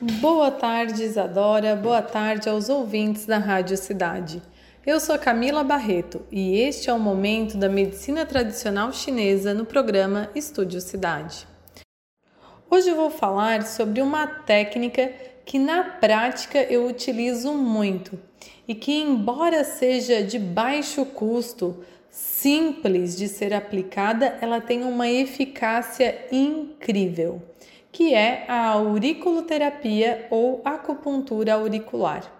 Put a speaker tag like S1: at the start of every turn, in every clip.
S1: Boa tarde, Isadora. Boa tarde aos ouvintes da Rádio Cidade. Eu sou Camila Barreto e este é o momento da medicina tradicional chinesa no programa Estúdio Cidade. Hoje vou falar sobre uma técnica que na prática eu utilizo muito e que, embora seja de baixo custo, simples de ser aplicada, ela tem uma eficácia incrível, que é a auriculoterapia ou acupuntura auricular.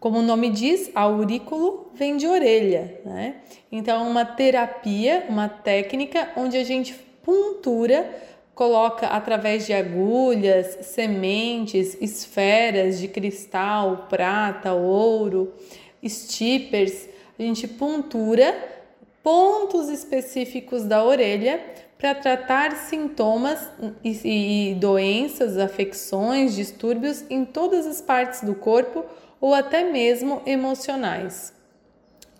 S1: Como o nome diz, aurículo vem de orelha, né? Então, é uma terapia, uma técnica onde a gente puntura coloca através de agulhas, sementes, esferas de cristal, prata, ouro, stippers, a gente puntura pontos específicos da orelha para tratar sintomas e, doenças, afecções, distúrbios em todas as partes do corpo ou até mesmo emocionais.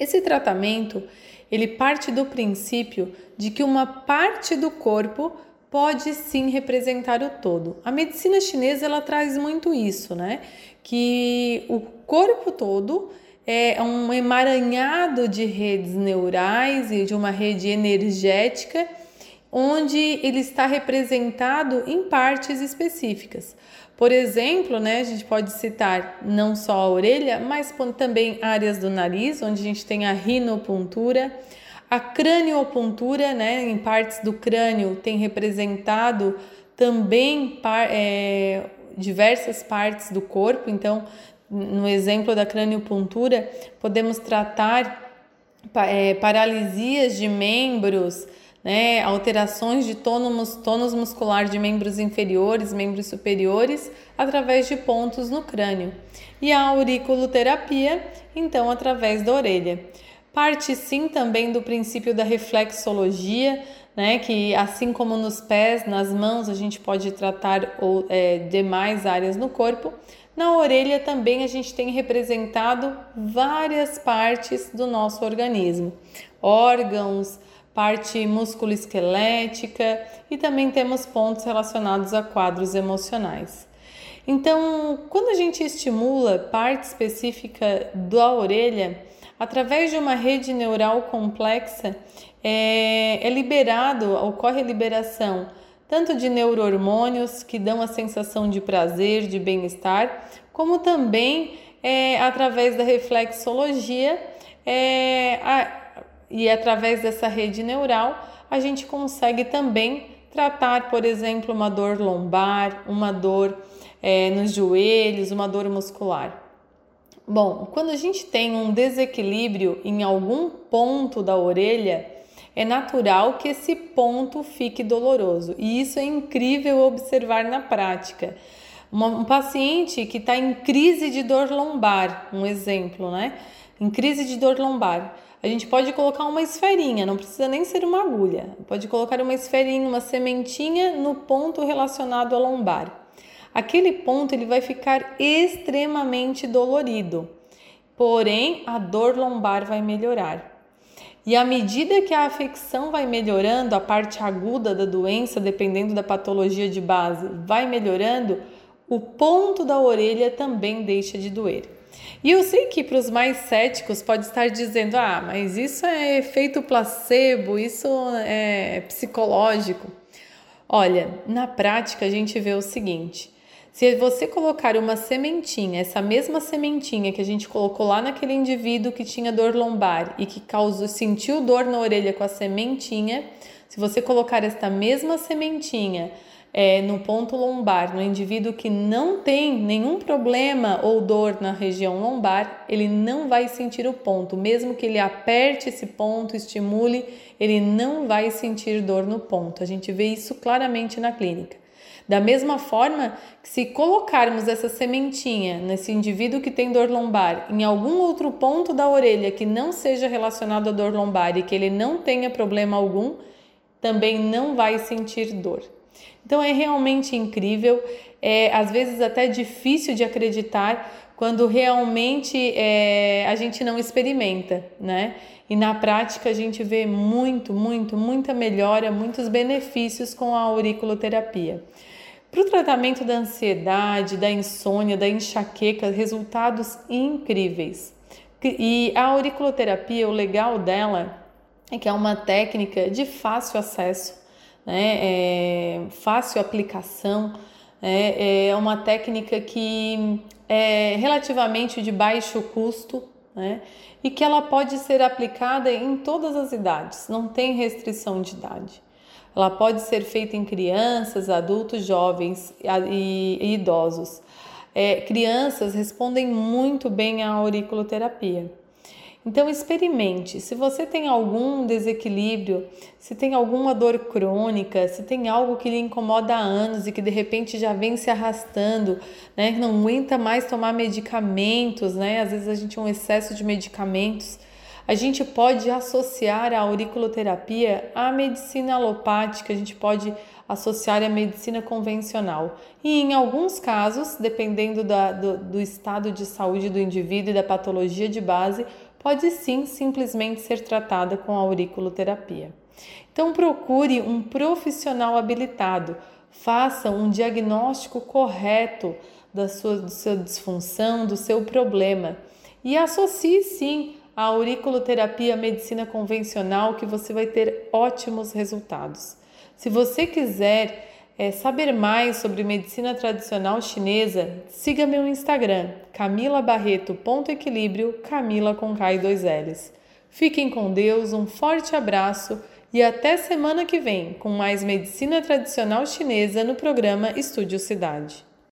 S1: Esse tratamento ele parte do princípio de que uma parte do corpo pode sim representar o todo. A medicina chinesa ela traz muito isso, né? Que o corpo todo é um emaranhado de redes neurais e de uma rede energética onde ele está representado em partes específicas. Por exemplo, né, a gente pode citar não só a orelha, mas também áreas do nariz, onde a gente tem a rinopuntura, a craniopuntura, né, em partes do crânio, tem representado também é, diversas partes do corpo. Então, no exemplo da craniopuntura, podemos tratar é, paralisias de membros, né, alterações de tônus, tônus muscular de membros inferiores, membros superiores, através de pontos no crânio. E a auriculoterapia, então, através da orelha. Parte sim também do princípio da reflexologia, né, que assim como nos pés, nas mãos, a gente pode tratar ou, é, demais áreas no corpo. Na orelha também a gente tem representado várias partes do nosso organismo, órgãos, parte músculo-esquelética e também temos pontos relacionados a quadros emocionais. Então, quando a gente estimula parte específica da orelha, através de uma rede neural complexa, é, é liberado, ocorre a liberação tanto de neurohormônios que dão a sensação de prazer, de bem-estar, como também é, através da reflexologia é, a, e através dessa rede neural a gente consegue também tratar, por exemplo, uma dor lombar, uma dor é, nos joelhos, uma dor muscular. Bom, quando a gente tem um desequilíbrio em algum ponto da orelha, é natural que esse ponto fique doloroso e isso é incrível observar na prática. Um paciente que está em crise de dor lombar, um exemplo, né? Em crise de dor lombar, a gente pode colocar uma esferinha, não precisa nem ser uma agulha, pode colocar uma esferinha, uma sementinha no ponto relacionado à lombar aquele ponto ele vai ficar extremamente dolorido. Porém, a dor lombar vai melhorar. E à medida que a afecção vai melhorando, a parte aguda da doença, dependendo da patologia de base, vai melhorando, o ponto da orelha também deixa de doer. E eu sei que para os mais céticos pode estar dizendo: ah, mas isso é efeito placebo, isso é psicológico. Olha, na prática a gente vê o seguinte: se você colocar uma sementinha, essa mesma sementinha que a gente colocou lá naquele indivíduo que tinha dor lombar e que causou, sentiu dor na orelha com a sementinha, se você colocar esta mesma sementinha é, no ponto lombar, no indivíduo que não tem nenhum problema ou dor na região lombar, ele não vai sentir o ponto. Mesmo que ele aperte esse ponto, estimule, ele não vai sentir dor no ponto. A gente vê isso claramente na clínica. Da mesma forma se colocarmos essa sementinha nesse indivíduo que tem dor lombar em algum outro ponto da orelha que não seja relacionado à dor lombar e que ele não tenha problema algum, também não vai sentir dor. Então é realmente incrível, é às vezes até difícil de acreditar quando realmente é, a gente não experimenta, né? E na prática a gente vê muito, muito, muita melhora, muitos benefícios com a auriculoterapia. Para o tratamento da ansiedade, da insônia, da enxaqueca, resultados incríveis. E a auriculoterapia, o legal dela é que é uma técnica de fácil acesso, né? É fácil aplicação, é, é uma técnica que é relativamente de baixo custo, né? E que ela pode ser aplicada em todas as idades, não tem restrição de idade. Ela pode ser feita em crianças, adultos, jovens e, idosos. É, crianças respondem muito bem à auriculoterapia. Então experimente. Se você tem algum desequilíbrio, se tem alguma dor crônica, se tem algo que lhe incomoda há anos e que de repente já vem se arrastando, né, não aguenta mais tomar medicamentos, né? Às vezes a gente tem um excesso de medicamentos a gente pode associar a auriculoterapia à medicina alopática, a gente pode associar à medicina convencional. E em alguns casos, dependendo da, do, do estado de saúde do indivíduo e da patologia de base, pode sim simplesmente ser tratada com auriculoterapia. Então procure um profissional habilitado, faça um diagnóstico correto da sua, da sua disfunção, do seu problema e associe sim a auriculoterapia medicina convencional que você vai ter ótimos resultados. Se você quiser é, saber mais sobre medicina tradicional chinesa, siga meu Instagram, camilabarreto.equilíbrio, Camila com K e dois L's. Fiquem com Deus, um forte abraço e até semana que vem com mais medicina tradicional chinesa no programa Estúdio Cidade.